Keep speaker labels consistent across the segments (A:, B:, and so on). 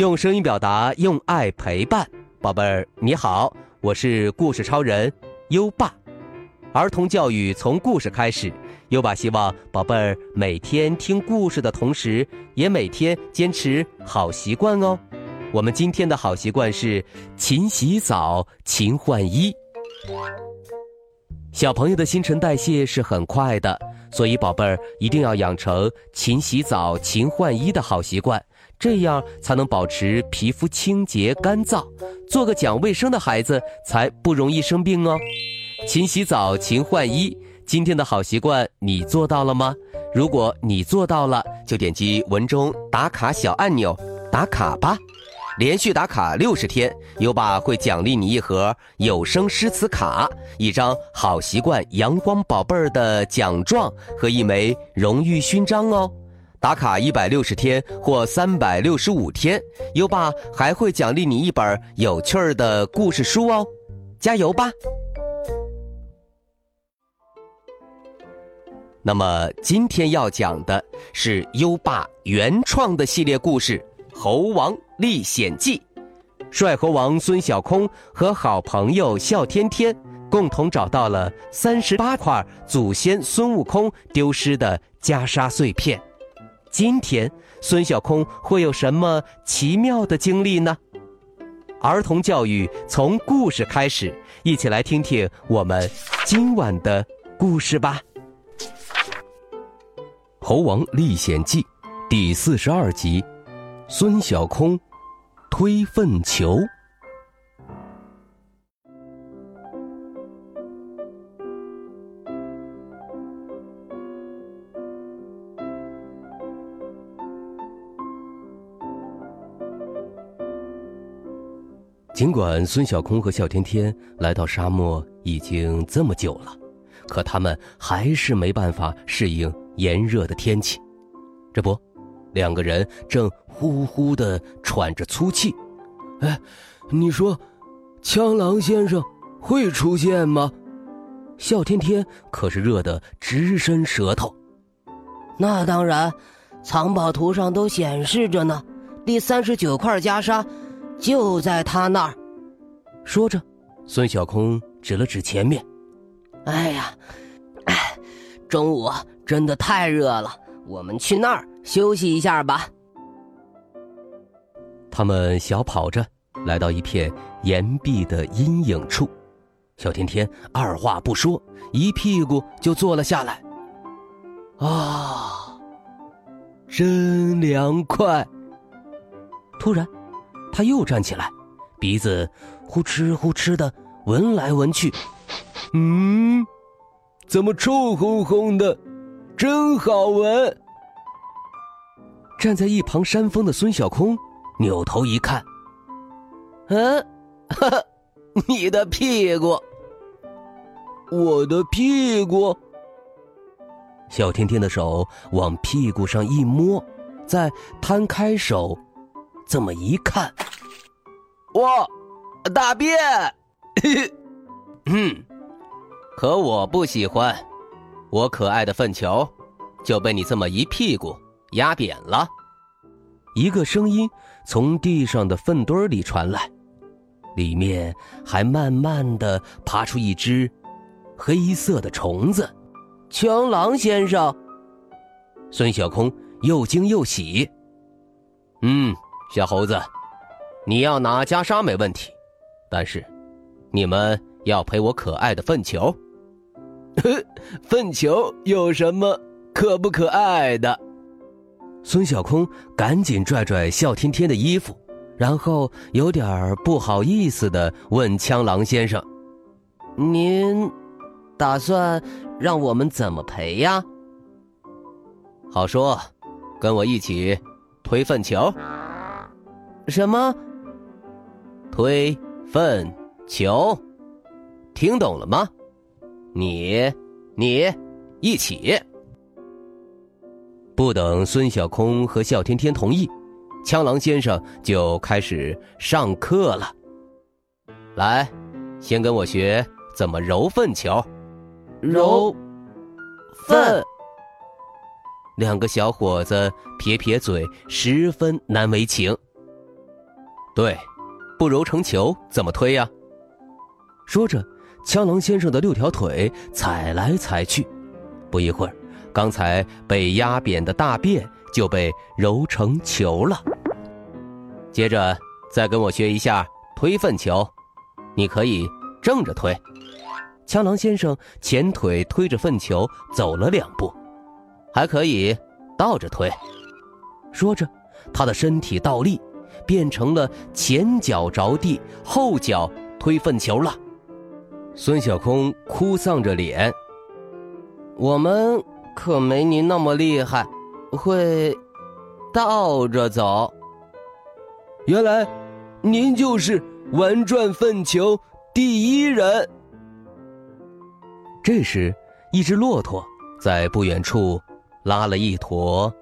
A: 用声音表达，用爱陪伴，宝贝儿你好，我是故事超人优爸。儿童教育从故事开始，优爸希望宝贝儿每天听故事的同时，也每天坚持好习惯哦。我们今天的好习惯是勤洗澡、勤换衣。小朋友的新陈代谢是很快的，所以宝贝儿一定要养成勤洗澡、勤换衣的好习惯。这样才能保持皮肤清洁干燥，做个讲卫生的孩子才不容易生病哦。勤洗澡，勤换衣，今天的好习惯你做到了吗？如果你做到了，就点击文中打卡小按钮打卡吧。连续打卡六十天，优爸会奖励你一盒有声诗词卡、一张好习惯阳光宝贝儿的奖状和一枚荣誉勋章哦。打卡一百六十天或三百六十五天，优爸还会奖励你一本有趣儿的故事书哦，加油吧！那么今天要讲的是优爸原创的系列故事《猴王历险记》。帅猴王孙小空和好朋友笑天天共同找到了三十八块祖先孙悟空丢失的袈裟碎片。今天孙小空会有什么奇妙的经历呢？儿童教育从故事开始，一起来听听我们今晚的故事吧。《猴王历险记》第四十二集：孙小空推粪球。尽管孙小空和笑天天来到沙漠已经这么久了，可他们还是没办法适应炎热的天气。这不，两个人正呼呼的喘着粗气。
B: 哎，你说，枪狼先生会出现吗？
A: 笑天天可是热得直伸舌头。
C: 那当然，藏宝图上都显示着呢，第三十九块袈裟。就在他那儿，
A: 说着，孙小空指了指前面。
C: 哎呀，哎，中午真的太热了，我们去那儿休息一下吧。
A: 他们小跑着来到一片岩壁的阴影处，小天天二话不说，一屁股就坐了下来。
B: 啊，真凉快！
A: 突然。他又站起来，鼻子呼哧呼哧的闻来闻去，
B: 嗯，怎么臭烘烘的，真好闻。
A: 站在一旁扇风的孙小空扭头一看，
C: 嗯，哈哈，你的屁股，
B: 我的屁股。
A: 小天天的手往屁股上一摸，再摊开手。这么一看，
C: 哇，大便！
A: 嗯，可我不喜欢，我可爱的粪球就被你这么一屁股压扁了。一个声音从地上的粪堆里传来，里面还慢慢的爬出一只黑色的虫子。
C: 枪狼先生，
A: 孙小空又惊又喜。嗯。小猴子，你要拿袈裟没问题，但是你们要赔我可爱的粪球。
B: 粪球有什么可不可爱的？
A: 孙小空赶紧拽拽笑天天的衣服，然后有点不好意思的问枪狼先生：“
C: 您打算让我们怎么赔呀？”
A: 好说，跟我一起推粪球。
C: 什么？
A: 推粪球，听懂了吗？你，你，一起。不等孙小空和笑天天同意，枪狼先生就开始上课了。来，先跟我学怎么揉粪球。
C: 揉粪。
A: 两个小伙子撇撇嘴，十分难为情。对，不揉成球怎么推呀？说着，枪狼先生的六条腿踩来踩去，不一会儿，刚才被压扁的大便就被揉成球了。接着，再跟我学一下推粪球，你可以正着推。枪狼先生前腿推着粪球走了两步，还可以倒着推。说着，他的身体倒立，变成了前脚着地，后脚推粪球了。孙小空哭丧着脸：“
C: 我们可没您那么厉害，会倒着走。
B: 原来，您就是玩转粪球第一人。”
A: 这时，一只骆驼在不远处拉了一坨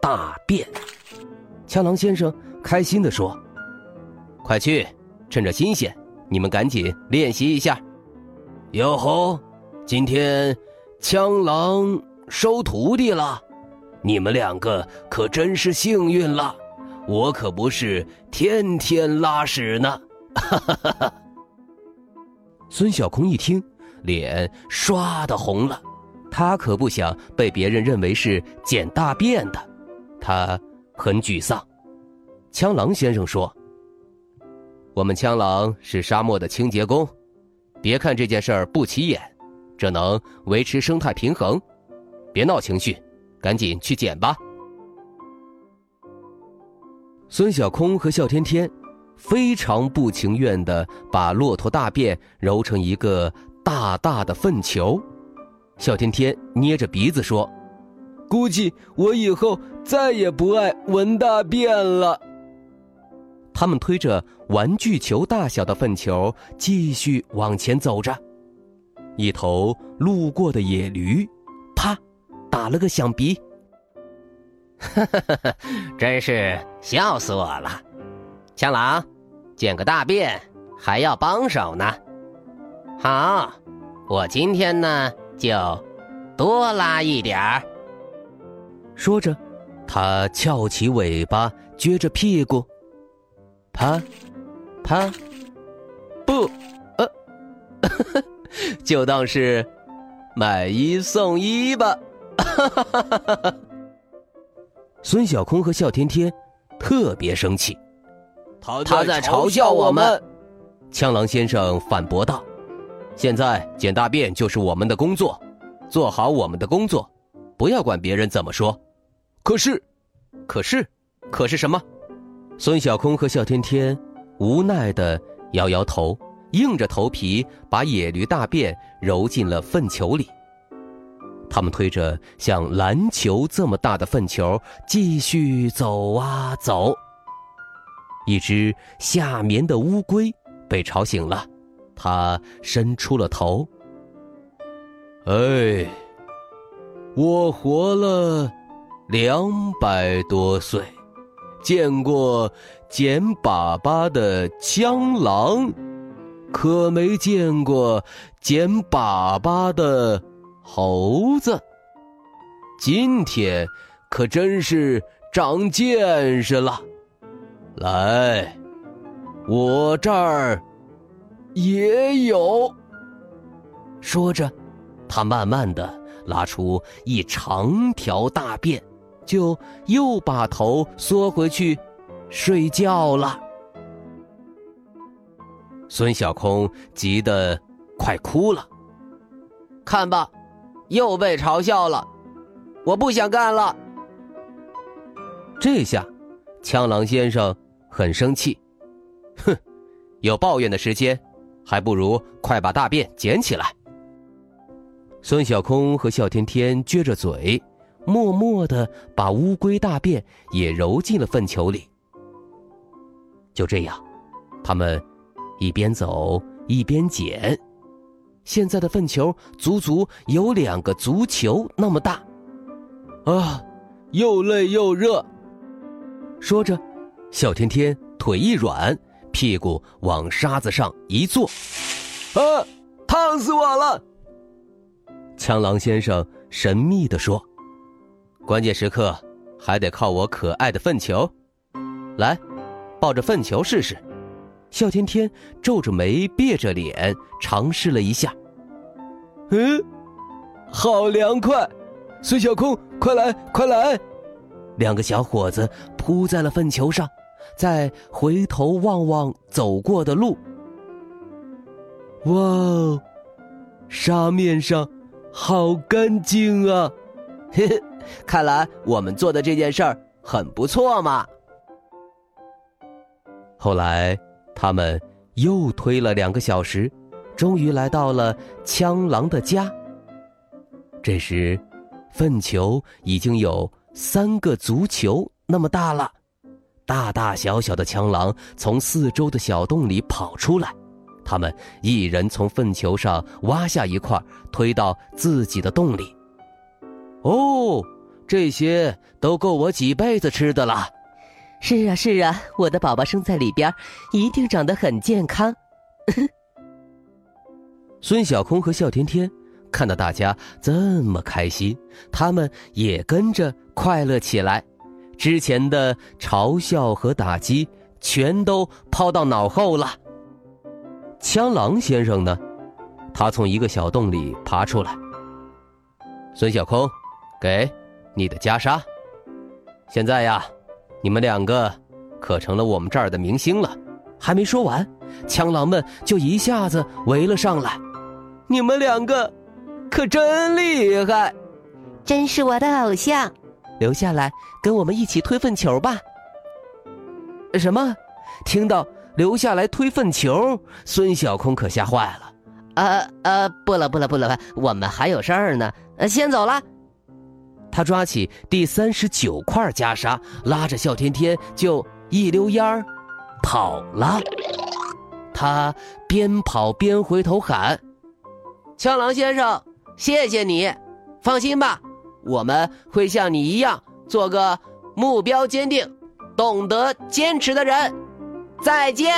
A: 大便。枪狼先生开心的说：“快去，趁着新鲜，你们赶紧练习一下。”
B: 哟吼，今天枪狼收徒弟了，你们两个可真是幸运了，我可不是天天拉屎呢。哈哈哈哈！
A: 孙小空一听。脸唰的红了，他可不想被别人认为是捡大便的，他很沮丧。枪狼先生说：“我们枪狼是沙漠的清洁工，别看这件事儿不起眼，这能维持生态平衡。别闹情绪，赶紧去捡吧。”孙小空和笑天天非常不情愿的把骆驼大便揉成一个。大大的粪球，笑天天捏着鼻子说：“
B: 估计我以后再也不爱闻大便了。”
A: 他们推着玩具球大小的粪球继续往前走着。一头路过的野驴，啪，打了个响鼻。
C: 哈哈哈哈！真是笑死我了。枪狼，捡个大便还要帮手呢。好，我今天呢就多拉一点儿。
A: 说着，他翘起尾巴，撅着屁股，啪，啪，不，呃，就当是买一送一吧。孙小空和笑天天特别生气，
B: 他在嘲笑我们。
A: 枪狼先生反驳道。现在捡大便就是我们的工作，做好我们的工作，不要管别人怎么说。可是，可是，可是什么？孙小空和笑天天无奈的摇摇头，硬着头皮把野驴大便揉进了粪球里。他们推着像篮球这么大的粪球继续走啊走。一只夏眠的乌龟被吵醒了。他伸出了头。
B: 哎，我活了两百多岁，见过捡粑粑的枪狼，可没见过捡粑粑的猴子。今天可真是长见识了。来，我这儿。也有。
A: 说着，他慢慢的拉出一长条大便，就又把头缩回去睡觉了。孙小空急得快哭了。
C: 看吧，又被嘲笑了，我不想干了。
A: 这下，枪狼先生很生气，哼，有抱怨的时间。还不如快把大便捡起来。孙小空和笑天天撅着嘴，默默的把乌龟大便也揉进了粪球里。就这样，他们一边走一边捡。现在的粪球足足有两个足球那么大。
B: 啊，又累又热。
A: 说着，小天天腿一软。屁股往沙子上一坐，
B: 啊，烫死我了！
A: 枪狼先生神秘地说：“关键时刻还得靠我可爱的粪球。来，抱着粪球试试。笑天天皱着眉，别着脸尝试了一下。
B: 嗯，好凉快！孙小空，快来，快来！
A: 两个小伙子扑在了粪球上，再回头望望走过的路。
B: 哇哦，沙面上好干净啊！
A: 嘿嘿，看来我们做的这件事儿很不错嘛。后来。他们又推了两个小时，终于来到了枪狼的家。这时，粪球已经有三个足球那么大了。大大小小的枪狼从四周的小洞里跑出来，他们一人从粪球上挖下一块，推到自己的洞里。哦，这些都够我几辈子吃的了。
D: 是啊是啊，我的宝宝生在里边，一定长得很健康。
A: 孙小空和笑天天看到大家这么开心，他们也跟着快乐起来，之前的嘲笑和打击全都抛到脑后了。枪狼先生呢？他从一个小洞里爬出来。孙小空，给你的袈裟。现在呀。你们两个可成了我们这儿的明星了。还没说完，枪狼们就一下子围了上来。你们两个可真厉害，
D: 真是我的偶像。
A: 留下来跟我们一起推粪球吧。什么？听到留下来推粪球，孙小空可吓坏了。
D: 呃呃，不了不了不了，我们还有事儿呢，先走了。
A: 他抓起第三十九块袈裟，拉着笑天天就一溜烟儿跑了。他边跑边回头喊：“枪狼先生，谢谢你！放心吧，我们会像你一样做个目标坚定、懂得坚持的人。再见。”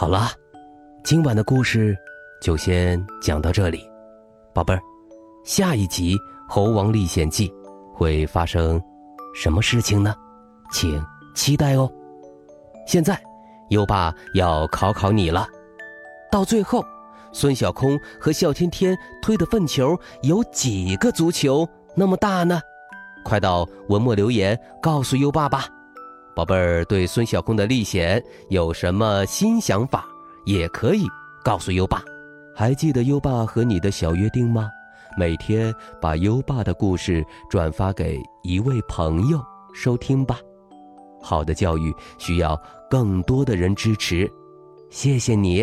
A: 好了，今晚的故事就先讲到这里，宝贝儿，下一集《猴王历险记》会发生什么事情呢？请期待哦。现在，优爸要考考你了，到最后，孙小空和笑天天推的粪球有几个足球那么大呢？快到文末留言告诉优爸吧。宝贝儿，对孙小空的历险有什么新想法，也可以告诉优爸。还记得优爸和你的小约定吗？每天把优爸的故事转发给一位朋友收听吧。好的教育需要更多的人支持，谢谢你。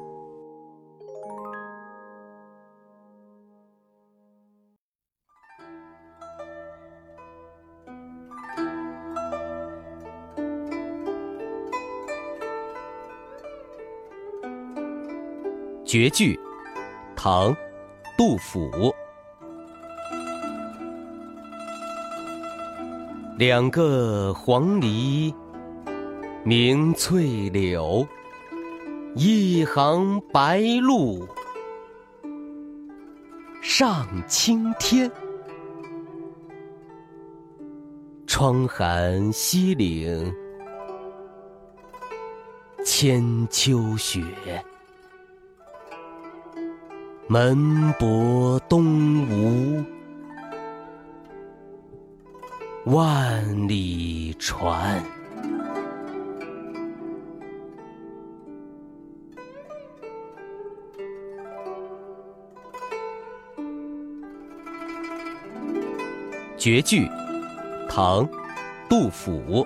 A: 绝句，唐，杜甫。两个黄鹂鸣翠柳，一行白鹭上青天。窗含西岭千秋雪。
B: 门泊东吴，万里船。
A: 绝句，唐，杜甫。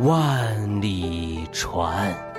A: 万里船。